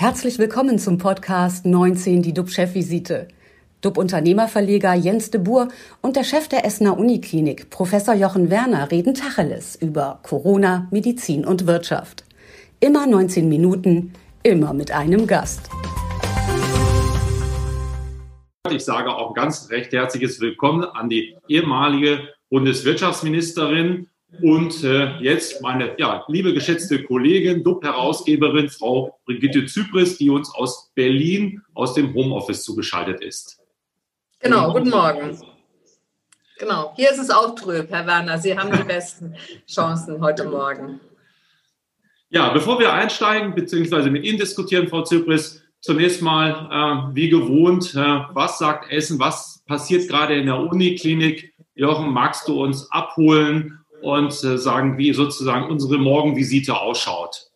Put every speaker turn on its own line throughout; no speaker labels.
Herzlich willkommen zum Podcast 19, die DUB-Chefvisite. DUB-Unternehmerverleger Jens de Boer und der Chef der Essener Uniklinik, Professor Jochen Werner, reden Tacheles über Corona, Medizin und Wirtschaft. Immer 19 Minuten, immer mit einem Gast.
Ich sage auch ganz recht herzliches Willkommen an die ehemalige Bundeswirtschaftsministerin und äh, jetzt meine ja, liebe geschätzte Kollegin, DUB-Herausgeberin, Frau Brigitte Zypris, die uns aus Berlin aus dem Homeoffice zugeschaltet ist.
Genau, guten Morgen. Genau, hier ist es auch trüb, Herr Werner. Sie haben die besten Chancen heute Morgen.
Ja, bevor wir einsteigen bzw. mit Ihnen diskutieren, Frau Zypris, zunächst mal äh, wie gewohnt, äh, was sagt Essen, was passiert gerade in der Uniklinik? Jochen, magst du uns abholen und äh, sagen, wie sozusagen unsere Morgenvisite ausschaut.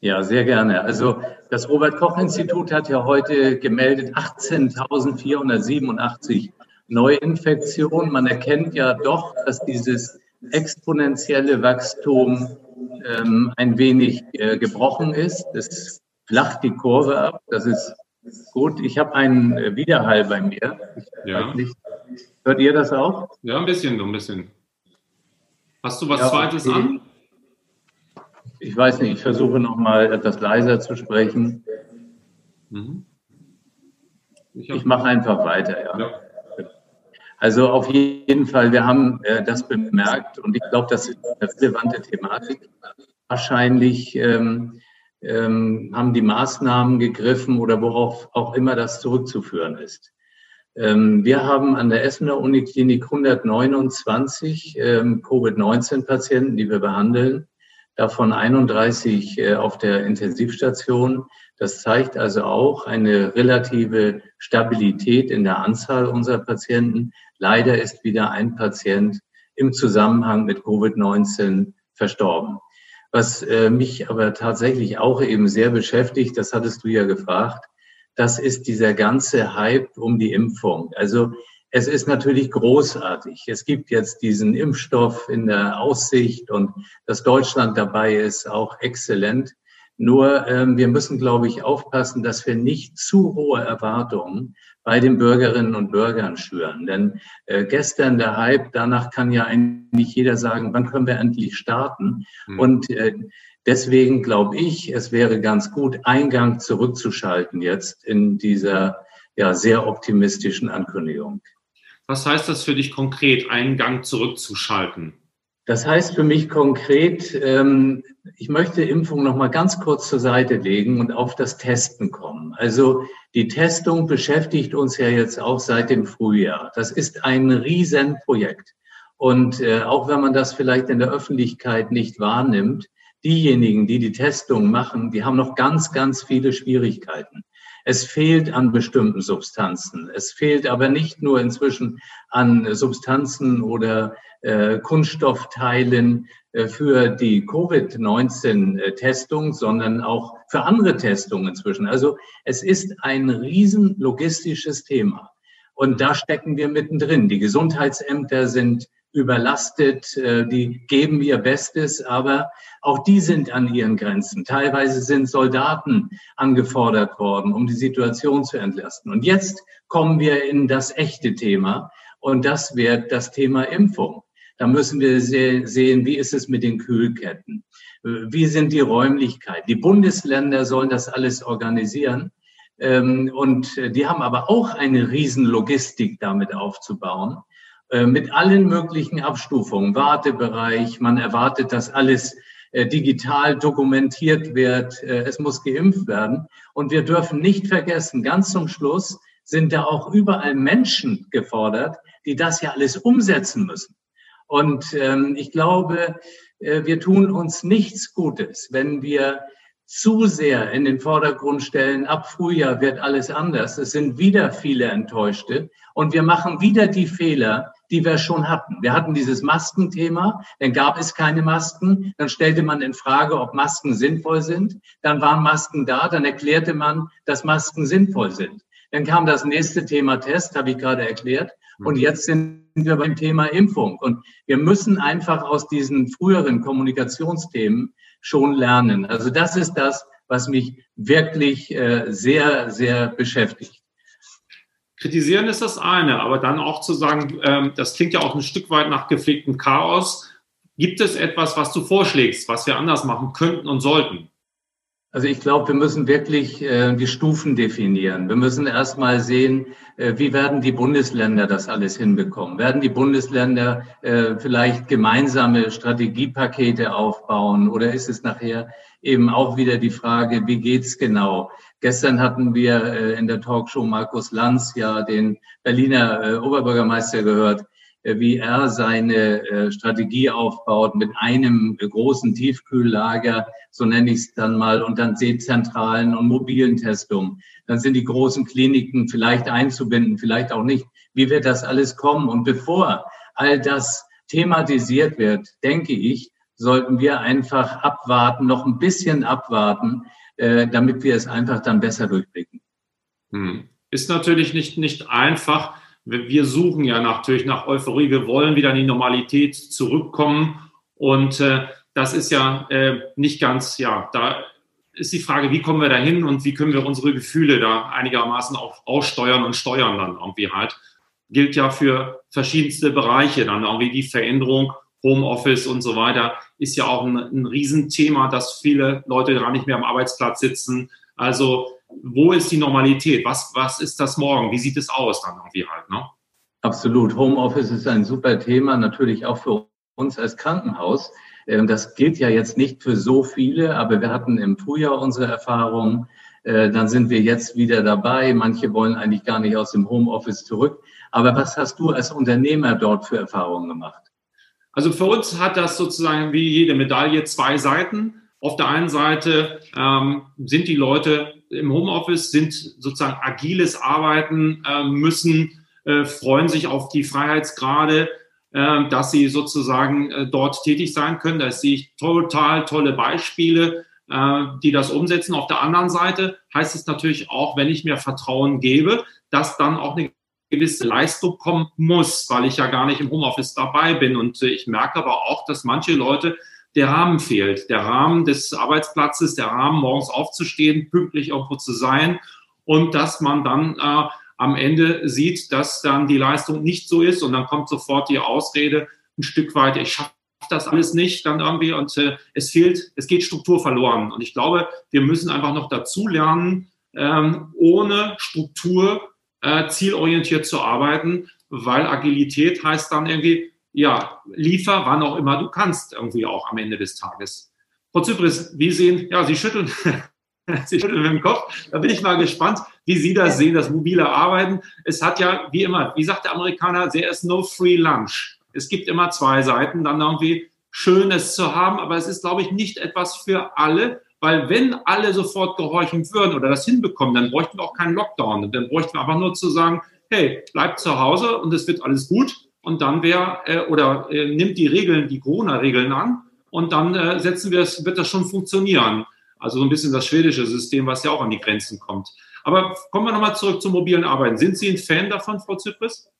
Ja, sehr gerne. Also das Robert Koch Institut hat ja heute gemeldet 18.487 Neuinfektionen. Man erkennt ja doch, dass dieses exponentielle Wachstum ähm, ein wenig äh, gebrochen ist. Es flacht die Kurve ab. Das ist gut. Ich habe einen äh, Widerhall bei mir.
ja.
Hört ihr das auch?
Ja, ein bisschen, so ein bisschen. Hast du was ja, Zweites okay. an?
Ich weiß nicht, ich versuche noch mal etwas leiser zu sprechen. Mhm. Ich, ich mache einfach weiter, ja. ja. Also auf jeden Fall, wir haben äh, das bemerkt und ich glaube, das ist eine relevante Thematik. Wahrscheinlich ähm, ähm, haben die Maßnahmen gegriffen oder worauf auch immer das zurückzuführen ist. Ähm, wir haben an der Essener Uniklinik 129 ähm, Covid-19-Patienten, die wir behandeln, davon 31 äh, auf der Intensivstation. Das zeigt also auch eine relative Stabilität in der Anzahl unserer Patienten. Leider ist wieder ein Patient im Zusammenhang mit Covid-19 verstorben. Was äh, mich aber tatsächlich auch eben sehr beschäftigt, das hattest du ja gefragt, das ist dieser ganze Hype um die Impfung. Also es ist natürlich großartig. Es gibt jetzt diesen Impfstoff in der Aussicht und dass Deutschland dabei ist, auch exzellent. Nur ähm, wir müssen, glaube ich, aufpassen, dass wir nicht zu hohe Erwartungen bei den Bürgerinnen und Bürgern schüren. Denn äh, gestern der Hype, danach kann ja eigentlich jeder sagen, wann können wir endlich starten? Mhm. Und äh, Deswegen glaube ich, es wäre ganz gut, Eingang zurückzuschalten jetzt in dieser ja, sehr optimistischen Ankündigung.
Was heißt das für dich konkret, Eingang zurückzuschalten?
Das heißt für mich konkret, ähm, ich möchte Impfung noch mal ganz kurz zur Seite legen und auf das Testen kommen. Also die Testung beschäftigt uns ja jetzt auch seit dem Frühjahr. Das ist ein Riesenprojekt. Und äh, auch wenn man das vielleicht in der Öffentlichkeit nicht wahrnimmt, diejenigen, die die Testung machen, die haben noch ganz, ganz viele Schwierigkeiten. Es fehlt an bestimmten Substanzen. Es fehlt aber nicht nur inzwischen an Substanzen oder äh, Kunststoffteilen äh, für die Covid-19-Testung, sondern auch für andere Testungen inzwischen. Also es ist ein riesen logistisches Thema. Und da stecken wir mittendrin. Die Gesundheitsämter sind überlastet, äh, die geben ihr Bestes, aber auch die sind an ihren Grenzen. Teilweise sind Soldaten angefordert worden, um die Situation zu entlasten. Und jetzt kommen wir in das echte Thema und das wird das Thema Impfung. Da müssen wir sehen, wie ist es mit den Kühlketten? Wie sind die Räumlichkeiten? Die Bundesländer sollen das alles organisieren. Ähm, und die haben aber auch eine Riesenlogistik damit aufzubauen. Äh, mit allen möglichen Abstufungen, Wartebereich, man erwartet, dass alles äh, digital dokumentiert wird, äh, es muss geimpft werden. Und wir dürfen nicht vergessen, ganz zum Schluss sind da auch überall Menschen gefordert, die das ja alles umsetzen müssen. Und ähm, ich glaube, wir tun uns nichts Gutes, wenn wir zu sehr in den Vordergrund stellen, ab Frühjahr wird alles anders. Es sind wieder viele Enttäuschte und wir machen wieder die Fehler, die wir schon hatten. Wir hatten dieses Maskenthema, dann gab es keine Masken, dann stellte man in Frage, ob Masken sinnvoll sind, dann waren Masken da, dann erklärte man, dass Masken sinnvoll sind. Dann kam das nächste Thema Test, habe ich gerade erklärt, und jetzt sind wir beim Thema Impfung. Und wir müssen einfach aus diesen früheren Kommunikationsthemen schon lernen. Also das ist das, was mich wirklich äh, sehr, sehr beschäftigt.
Kritisieren ist das eine, aber dann auch zu sagen, ähm, das klingt ja auch ein Stück weit nach gepflegtem Chaos. Gibt es etwas, was du vorschlägst, was wir anders machen könnten und sollten?
Also ich glaube, wir müssen wirklich äh, die Stufen definieren. Wir müssen erstmal sehen, äh, wie werden die Bundesländer das alles hinbekommen? Werden die Bundesländer äh, vielleicht gemeinsame Strategiepakete aufbauen oder ist es nachher eben auch wieder die Frage, wie geht's genau? Gestern hatten wir äh, in der Talkshow Markus Lanz ja den Berliner äh, Oberbürgermeister gehört, äh, wie er seine Strategie aufbaut mit einem großen Tiefkühllager, so nenne ich es dann mal, und dann dezentralen und mobilen Testungen. Dann sind die großen Kliniken vielleicht einzubinden, vielleicht auch nicht. Wie wird das alles kommen? Und bevor all das thematisiert wird, denke ich, sollten wir einfach abwarten, noch ein bisschen abwarten, äh, damit wir es einfach dann besser durchblicken.
Hm. Ist natürlich nicht, nicht einfach wir suchen ja natürlich nach Euphorie, wir wollen wieder in die Normalität zurückkommen und äh, das ist ja äh, nicht ganz, ja, da ist die Frage, wie kommen wir da hin und wie können wir unsere Gefühle da einigermaßen auch aussteuern und steuern dann irgendwie halt. Gilt ja für verschiedenste Bereiche dann irgendwie die Veränderung, Homeoffice und so weiter, ist ja auch ein, ein Riesenthema, dass viele Leute gar nicht mehr am Arbeitsplatz sitzen. Also wo ist die Normalität? Was, was ist das morgen? Wie sieht es aus dann irgendwie halt? Ne?
Absolut. Homeoffice ist ein super Thema, natürlich auch für uns als Krankenhaus. Ähm, das gilt ja jetzt nicht für so viele, aber wir hatten im Frühjahr unsere Erfahrungen. Äh, dann sind wir jetzt wieder dabei. Manche wollen eigentlich gar nicht aus dem Homeoffice zurück. Aber was hast du als Unternehmer dort für Erfahrungen gemacht?
Also für uns hat das sozusagen wie jede Medaille zwei Seiten. Auf der einen Seite ähm, sind die Leute im Homeoffice, sind sozusagen agiles Arbeiten, äh, müssen, äh, freuen sich auf die Freiheitsgrade, äh, dass sie sozusagen äh, dort tätig sein können. Da sehe ich total tolle Beispiele, äh, die das umsetzen. Auf der anderen Seite heißt es natürlich auch, wenn ich mir Vertrauen gebe, dass dann auch eine gewisse Leistung kommen muss, weil ich ja gar nicht im Homeoffice dabei bin. Und äh, ich merke aber auch, dass manche Leute der Rahmen fehlt. Der Rahmen des Arbeitsplatzes, der Rahmen, morgens aufzustehen, pünktlich irgendwo zu sein und dass man dann äh, am Ende sieht, dass dann die Leistung nicht so ist und dann kommt sofort die Ausrede ein Stück weit, ich schaffe das alles nicht dann irgendwie und äh, es fehlt, es geht Struktur verloren. Und ich glaube, wir müssen einfach noch dazu lernen, ähm, ohne Struktur äh, zielorientiert zu arbeiten, weil Agilität heißt dann irgendwie, ja, liefer, wann auch immer du kannst, irgendwie auch am Ende des Tages. Frau Zypris, wie sehen, ja, Sie schütteln, Sie schütteln mit dem Kopf. Da bin ich mal gespannt, wie Sie das sehen, das mobile Arbeiten. Es hat ja, wie immer, wie sagt der Amerikaner, there is no free lunch. Es gibt immer zwei Seiten, dann irgendwie Schönes zu haben, aber es ist, glaube ich, nicht etwas für alle, weil wenn alle sofort gehorchen würden oder das hinbekommen, dann bräuchten wir auch keinen Lockdown. Dann bräuchten wir einfach nur zu sagen, hey, bleibt zu Hause und es wird alles gut und dann wäre, äh, oder äh, nimmt die Regeln, die Corona-Regeln an und dann äh, setzen wir es, wird das schon funktionieren. Also so ein bisschen das schwedische System, was ja auch an die Grenzen kommt. Aber kommen wir nochmal zurück zum mobilen Arbeiten. Sind Sie ein Fan davon, Frau Zypris?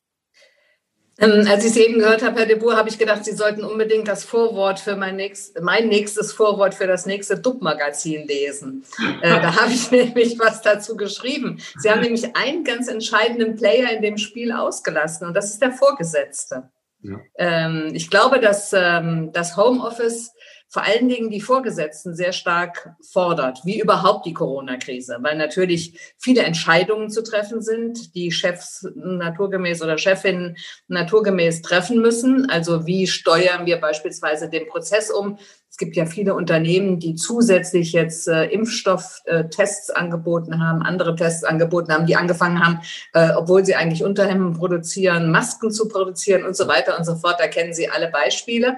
Ähm, als ich es eben gehört habe, Herr de Boer, habe ich gedacht, Sie sollten unbedingt das Vorwort für mein, nächst, mein nächstes Vorwort für das nächste DUB-Magazin lesen. Äh, da habe ich nämlich was dazu geschrieben. Sie haben nämlich einen ganz entscheidenden Player in dem Spiel ausgelassen und das ist der Vorgesetzte. Ja. Ähm, ich glaube, dass ähm, das Homeoffice vor allen Dingen die Vorgesetzten sehr stark fordert, wie überhaupt die Corona-Krise, weil natürlich viele Entscheidungen zu treffen sind, die Chefs naturgemäß oder Chefinnen naturgemäß treffen müssen. Also wie steuern wir beispielsweise den Prozess um? Es gibt ja viele Unternehmen, die zusätzlich jetzt äh, Impfstofftests äh, angeboten haben, andere Tests angeboten haben, die angefangen haben, äh, obwohl sie eigentlich Unterhemden produzieren, Masken zu produzieren und so weiter und so fort. Da kennen Sie alle Beispiele.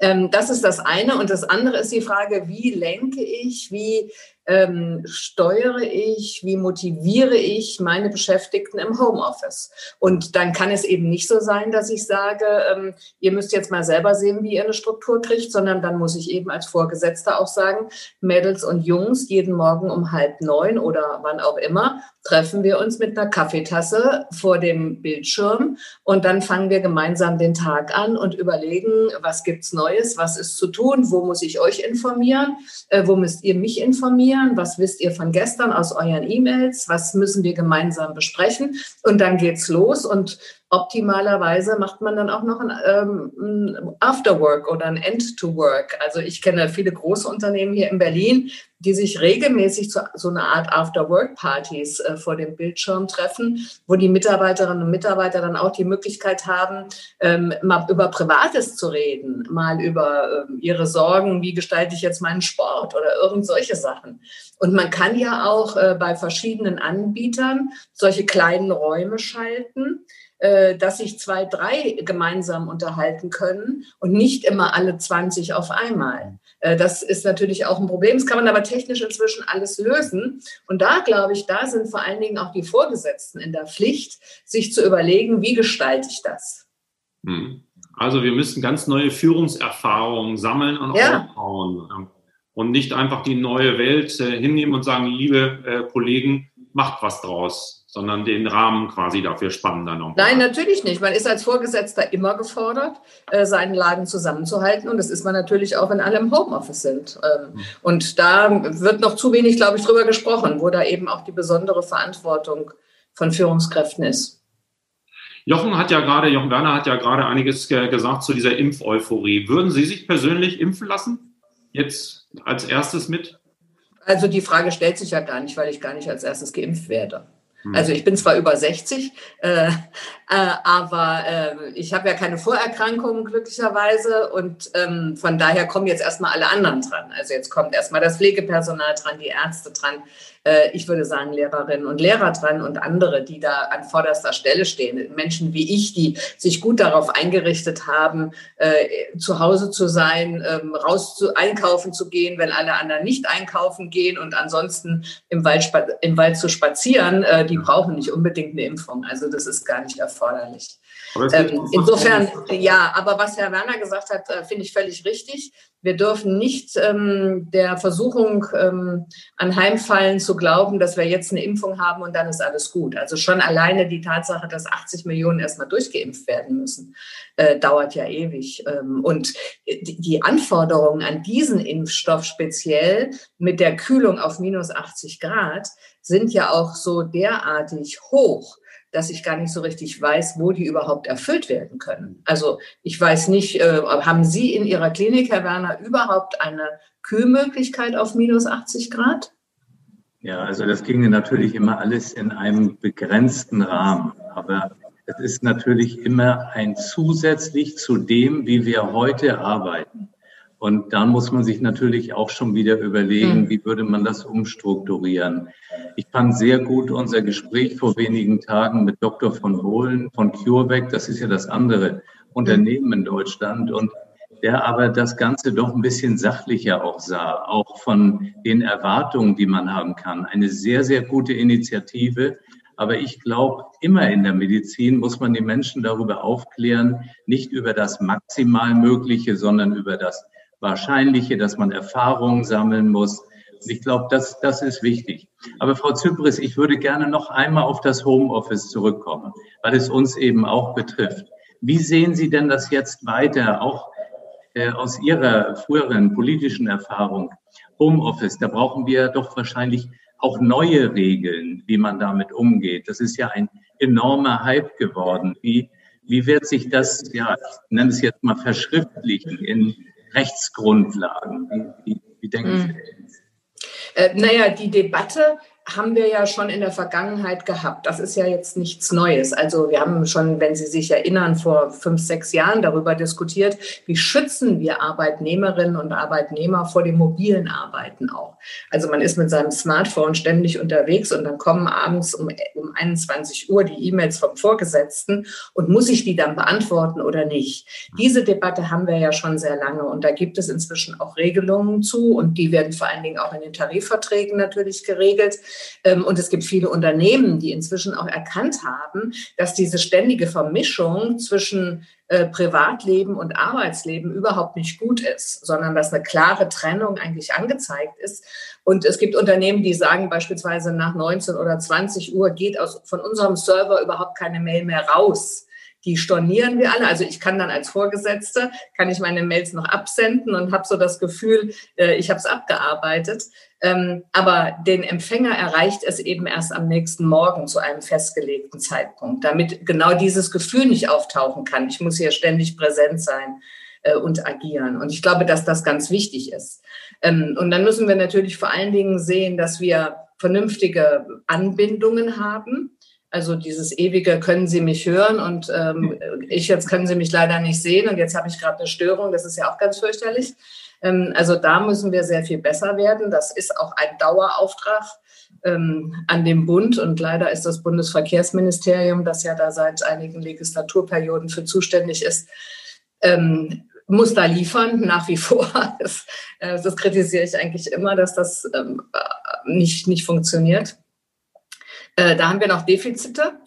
Ähm, das ist das eine. Und das andere ist die Frage, wie lenke ich, wie ähm, steuere ich, wie motiviere ich meine Beschäftigten im Homeoffice? Und dann kann es eben nicht so sein, dass ich sage, ähm, ihr müsst jetzt mal selber sehen, wie ihr eine Struktur kriegt, sondern dann muss ich eben als Vorgesetzter auch sagen, Mädels und Jungs, jeden Morgen um halb neun oder wann auch immer, treffen wir uns mit einer Kaffeetasse vor dem Bildschirm und dann fangen wir gemeinsam den Tag an und überlegen, was gibt's Neues, was ist zu tun, wo muss ich euch informieren, äh, wo müsst ihr mich informieren passieren? Was wisst ihr von gestern aus euren E-Mails? Was müssen wir gemeinsam besprechen? Und dann geht's los und optimalerweise macht man dann auch noch ein, ähm, ein Afterwork oder ein End-to-Work. Also ich kenne viele große Unternehmen hier in Berlin, die sich regelmäßig zu so einer Art After-Work-Partys äh, vor dem Bildschirm treffen, wo die Mitarbeiterinnen und Mitarbeiter dann auch die Möglichkeit haben, ähm, mal über Privates zu reden, mal über ähm, ihre Sorgen, wie gestalte ich jetzt meinen Sport oder irgend solche Sachen. Und man kann ja auch äh, bei verschiedenen Anbietern solche kleinen Räume schalten dass sich zwei, drei gemeinsam unterhalten können und nicht immer alle 20 auf einmal. Äh, das ist natürlich auch ein Problem. Das kann man aber technisch inzwischen alles lösen. Und da glaube ich, da sind vor allen Dingen auch die Vorgesetzten in der Pflicht, sich zu überlegen, wie gestalte ich das?
Hm. Also wir müssen ganz neue Führungserfahrungen sammeln und ja. aufbauen und nicht einfach die neue Welt äh, hinnehmen und sagen, liebe Kollegen, macht was draus sondern den Rahmen quasi dafür spannen dann noch.
Nein, natürlich nicht. Man ist als Vorgesetzter immer gefordert, äh, seinen Laden zusammenzuhalten. Und das ist man natürlich auch, wenn alle im Homeoffice sind. Ähm, hm. Und da wird noch zu wenig, glaube ich, drüber gesprochen, wo da eben auch die besondere Verantwortung von Führungskräften ist.
Jochen hat ja gerade, Jochen Werner hat ja gerade einiges gesagt zu dieser Impfeuphorie. Würden Sie sich persönlich impfen lassen? Jetzt als erstes mit?
Also die Frage stellt sich ja gar nicht, weil ich gar nicht als erstes geimpft werde. Hm. Also ich bin zwar über 60, äh, äh, aber äh, ich habe ja keine Vorerkrankungen glücklicherweise und ähm, von daher kommen jetzt erstmal alle anderen dran. Also jetzt kommt erstmal das Pflegepersonal dran, die Ärzte dran, äh, ich würde sagen, Lehrerinnen und Lehrer dran und andere, die da an vorderster Stelle stehen. Menschen wie ich, die sich gut darauf eingerichtet haben, äh, zu Hause zu sein, ähm, raus zu einkaufen zu gehen, wenn alle anderen nicht einkaufen gehen und ansonsten im Wald, im Wald zu spazieren, äh, die brauchen nicht unbedingt eine Impfung. Also das ist gar nicht erforderlich. Ähm, insofern, ja, aber was Herr Werner gesagt hat, äh, finde ich völlig richtig. Wir dürfen nicht ähm, der Versuchung ähm, anheimfallen zu glauben, dass wir jetzt eine Impfung haben und dann ist alles gut. Also schon alleine die Tatsache, dass 80 Millionen erstmal durchgeimpft werden müssen, äh, dauert ja ewig. Ähm, und die Anforderungen an diesen Impfstoff speziell mit der Kühlung auf minus 80 Grad sind ja auch so derartig hoch, dass ich gar nicht so richtig weiß, wo die überhaupt erfüllt werden können. Also ich weiß nicht, äh, haben Sie in Ihrer Klinik, Herr Werner, überhaupt eine Kühlmöglichkeit auf minus 80 Grad?
Ja, also das ginge natürlich immer alles in einem begrenzten Rahmen. Aber es ist natürlich immer ein zusätzlich zu dem, wie wir heute arbeiten. Und da muss man sich natürlich auch schon wieder überlegen, hm. wie würde man das umstrukturieren. Ich fand sehr gut unser Gespräch vor wenigen Tagen mit Dr. von Hohlen von CureVac. Das ist ja das andere Unternehmen in Deutschland. Und der aber das Ganze doch ein bisschen sachlicher auch sah, auch von den Erwartungen, die man haben kann. Eine sehr, sehr gute Initiative. Aber ich glaube, immer in der Medizin muss man die Menschen darüber aufklären, nicht über das maximal Mögliche, sondern über das Wahrscheinliche, dass man Erfahrungen sammeln muss. Und ich glaube, das, das ist wichtig. Aber Frau Zypris, ich würde gerne noch einmal auf das Homeoffice zurückkommen, weil es uns eben auch betrifft. Wie sehen Sie denn das jetzt weiter, auch äh, aus Ihrer früheren politischen Erfahrung? Homeoffice, da brauchen wir doch wahrscheinlich auch neue Regeln, wie man damit umgeht. Das ist ja ein enormer Hype geworden. Wie, wie wird sich das, ja, ich nenne es jetzt mal verschriftlichen in Rechtsgrundlagen? Wie, wie, wie denken Sie?
Mhm. Äh, naja, die Debatte haben wir ja schon in der Vergangenheit gehabt. Das ist ja jetzt nichts Neues. Also wir haben schon, wenn Sie sich erinnern, vor fünf, sechs Jahren darüber diskutiert, wie schützen wir Arbeitnehmerinnen und Arbeitnehmer vor dem mobilen Arbeiten auch. Also man ist mit seinem Smartphone ständig unterwegs und dann kommen abends um, um 21 Uhr die E-Mails vom Vorgesetzten und muss ich die dann beantworten oder nicht? Diese Debatte haben wir ja schon sehr lange und da gibt es inzwischen auch Regelungen zu und die werden vor allen Dingen auch in den Tarifverträgen natürlich geregelt. Ähm, und es gibt viele Unternehmen, die inzwischen auch erkannt haben, dass diese ständige Vermischung zwischen äh, Privatleben und Arbeitsleben überhaupt nicht gut ist, sondern dass eine klare Trennung eigentlich angezeigt ist. Und es gibt Unternehmen, die sagen beispielsweise nach 19 oder 20 Uhr geht aus, von unserem Server überhaupt keine Mail mehr raus die stornieren wir alle. Also ich kann dann als Vorgesetzte, kann ich meine Mails noch absenden und habe so das Gefühl, äh, ich habe es abgearbeitet. Ähm, aber den Empfänger erreicht es eben erst am nächsten Morgen zu einem festgelegten Zeitpunkt, damit genau dieses Gefühl nicht auftauchen kann. Ich muss hier ständig präsent sein äh, und agieren. Und ich glaube, dass das ganz wichtig ist. Ähm, und dann müssen wir natürlich vor allen Dingen sehen, dass wir vernünftige Anbindungen haben. Also dieses ewige können Sie mich hören und ähm, ich jetzt können Sie mich leider nicht sehen und jetzt habe ich gerade eine Störung. Das ist ja auch ganz fürchterlich. Ähm, also da müssen wir sehr viel besser werden. Das ist auch ein Dauerauftrag ähm, an dem Bund und leider ist das Bundesverkehrsministerium, das ja da seit einigen Legislaturperioden für zuständig ist, ähm, muss da liefern, nach wie vor. Das, äh, das kritisiere ich eigentlich immer, dass das ähm, nicht, nicht funktioniert. Äh, da haben wir noch Defizite.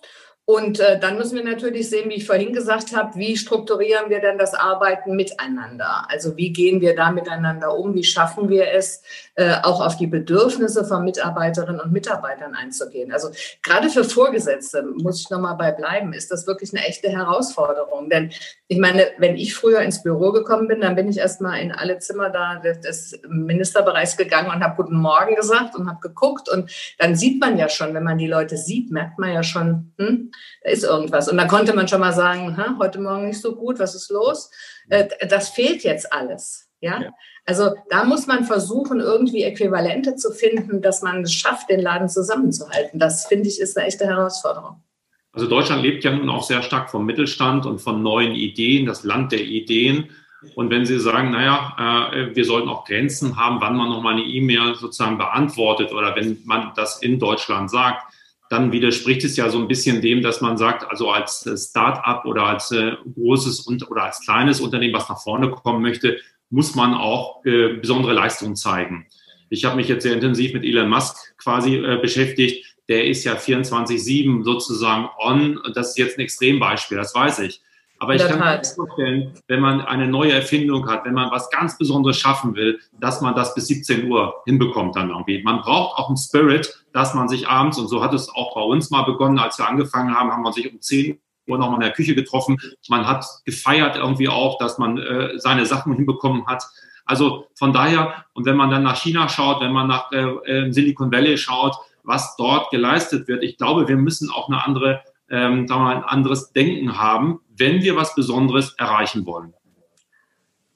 Und äh, dann müssen wir natürlich sehen, wie ich vorhin gesagt habe, wie strukturieren wir denn das Arbeiten miteinander? Also wie gehen wir da miteinander um? Wie schaffen wir es, äh, auch auf die Bedürfnisse von Mitarbeiterinnen und Mitarbeitern einzugehen? Also gerade für Vorgesetzte, muss ich nochmal bei bleiben, ist das wirklich eine echte Herausforderung. Denn ich meine, wenn ich früher ins Büro gekommen bin, dann bin ich erstmal in alle Zimmer da des Ministerbereichs gegangen und habe Guten Morgen gesagt und habe geguckt. Und dann sieht man ja schon, wenn man die Leute sieht, merkt man ja schon, hm, da ist irgendwas. Und da konnte man schon mal sagen, heute Morgen nicht so gut, was ist los? Äh, das fehlt jetzt alles. Ja? ja? Also da muss man versuchen, irgendwie Äquivalente zu finden, dass man es schafft, den Laden zusammenzuhalten. Das finde ich ist eine echte Herausforderung.
Also Deutschland lebt ja nun auch sehr stark vom Mittelstand und von neuen Ideen, das Land der Ideen. Und wenn Sie sagen, naja, äh, wir sollten auch Grenzen haben, wann man nochmal eine E-Mail sozusagen beantwortet oder wenn man das in Deutschland sagt, dann widerspricht es ja so ein bisschen dem, dass man sagt, also als äh, Start-up oder als äh, großes und, oder als kleines Unternehmen, was nach vorne kommen möchte, muss man auch äh, besondere Leistungen zeigen. Ich habe mich jetzt sehr intensiv mit Elon Musk quasi äh, beschäftigt. Der ist ja 24-7 sozusagen on. Das ist jetzt ein Extrembeispiel, das weiß ich. Aber ich kann mir vorstellen, wenn man eine neue Erfindung hat, wenn man was ganz Besonderes schaffen will, dass man das bis 17 Uhr hinbekommt dann irgendwie. Man braucht auch einen Spirit, dass man sich abends, und so hat es auch bei uns mal begonnen, als wir angefangen haben, haben wir sich um 10 Uhr nochmal in der Küche getroffen. Man hat gefeiert irgendwie auch, dass man äh, seine Sachen hinbekommen hat. Also von daher, und wenn man dann nach China schaut, wenn man nach äh, Silicon Valley schaut, was dort geleistet wird, ich glaube, wir müssen auch eine andere ähm, sagen wir mal, ein anderes Denken haben, wenn wir was Besonderes erreichen wollen.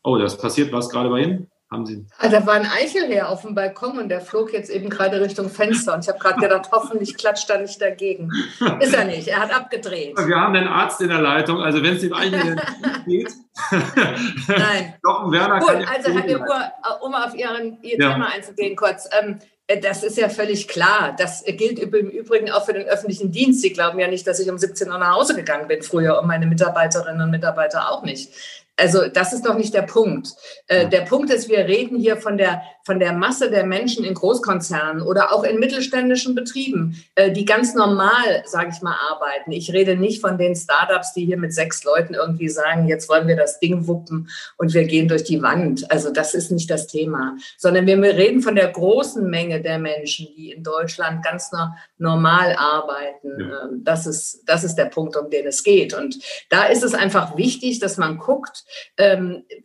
Oh, das passiert was gerade bei Ihnen? Haben Sie?
Ah, da war ein Eichelherr auf dem Balkon und der flog jetzt eben gerade Richtung Fenster. Und ich habe gerade gedacht, hoffentlich klatscht er nicht dagegen. Ist er nicht, er hat abgedreht.
Wir haben den Arzt in der Leitung, also wenn es dem Eichelherr geht.
Nein. Doch, Werner Gut, kann also Herr de Boer, um auf Ihren, Ihr ja. Thema einzugehen kurz. Ähm, äh, das ist ja völlig klar. Das gilt im Übrigen auch für den öffentlichen Dienst. Sie glauben ja nicht, dass ich um 17 Uhr nach Hause gegangen bin früher und meine Mitarbeiterinnen und Mitarbeiter auch nicht. Also das ist doch nicht der Punkt. Äh, der Punkt ist, wir reden hier von der, von der Masse der Menschen in Großkonzernen oder auch in mittelständischen Betrieben, äh, die ganz normal, sage ich mal, arbeiten. Ich rede nicht von den Startups, die hier mit sechs Leuten irgendwie sagen, jetzt wollen wir das Ding wuppen und wir gehen durch die Wand. Also das ist nicht das Thema, sondern wir reden von der großen Menge der Menschen, die in Deutschland ganz normal arbeiten. Ja. Ähm, das, ist, das ist der Punkt, um den es geht. Und da ist es einfach wichtig, dass man guckt,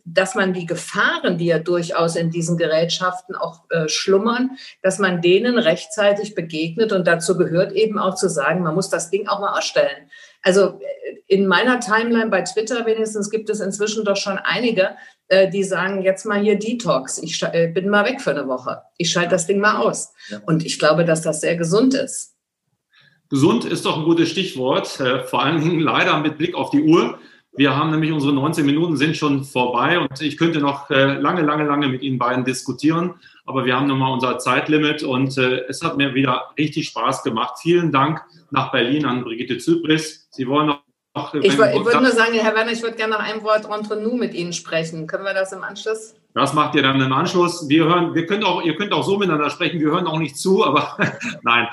dass man die Gefahren, die ja durchaus in diesen Gerätschaften auch äh, schlummern, dass man denen rechtzeitig begegnet. Und dazu gehört eben auch zu sagen, man muss das Ding auch mal ausstellen. Also äh, in meiner Timeline bei Twitter wenigstens gibt es inzwischen doch schon einige, äh, die sagen, jetzt mal hier Detox. Ich bin mal weg für eine Woche. Ich schalte das Ding mal aus. Und ich glaube, dass das sehr gesund ist.
Gesund ist doch ein gutes Stichwort, vor allen Dingen leider mit Blick auf die Uhr. Wir haben nämlich unsere 19 Minuten sind schon vorbei und ich könnte noch äh, lange, lange, lange mit Ihnen beiden diskutieren. Aber wir haben nochmal unser Zeitlimit und äh, es hat mir wieder richtig Spaß gemacht. Vielen Dank nach Berlin an Brigitte Zypris. Sie wollen noch
ich, ich würde nur sagen, Herr Werner, ich würde gerne noch ein Wort entre nous mit Ihnen sprechen. Können wir das im Anschluss?
Das macht ihr dann im Anschluss. Wir hören, wir könnt auch, ihr könnt auch so miteinander sprechen. Wir hören auch nicht zu, aber nein.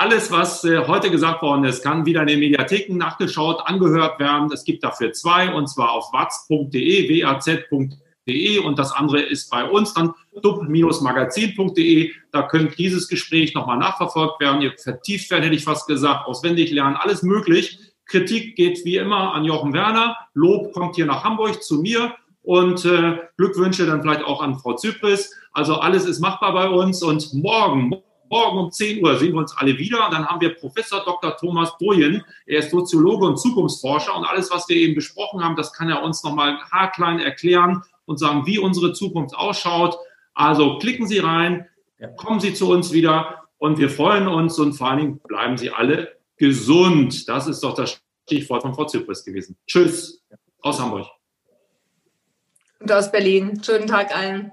Alles, was äh, heute gesagt worden ist, kann wieder in den Mediatheken nachgeschaut, angehört werden. Es gibt dafür zwei, und zwar auf watz.de, waz.de und das andere ist bei uns dann dub-magazin.de. Da könnt dieses Gespräch nochmal nachverfolgt werden. Ihr vertieft werden, hätte ich fast gesagt, auswendig lernen, alles möglich Kritik geht wie immer an Jochen Werner. Lob kommt hier nach Hamburg zu mir und äh, Glückwünsche dann vielleicht auch an Frau Zypris. Also alles ist machbar bei uns und morgen, morgen um 10 Uhr sehen wir uns alle wieder und dann haben wir Professor Dr. Thomas Bojen. Er ist Soziologe und Zukunftsforscher und alles, was wir eben besprochen haben, das kann er uns nochmal haarklein erklären und sagen, wie unsere Zukunft ausschaut. Also klicken Sie rein, kommen Sie zu uns wieder und wir freuen uns und vor allen Dingen bleiben Sie alle gesund. Das ist doch das Stichwort von Frau Zypris gewesen. Tschüss aus Hamburg.
Und aus Berlin. Schönen Tag allen.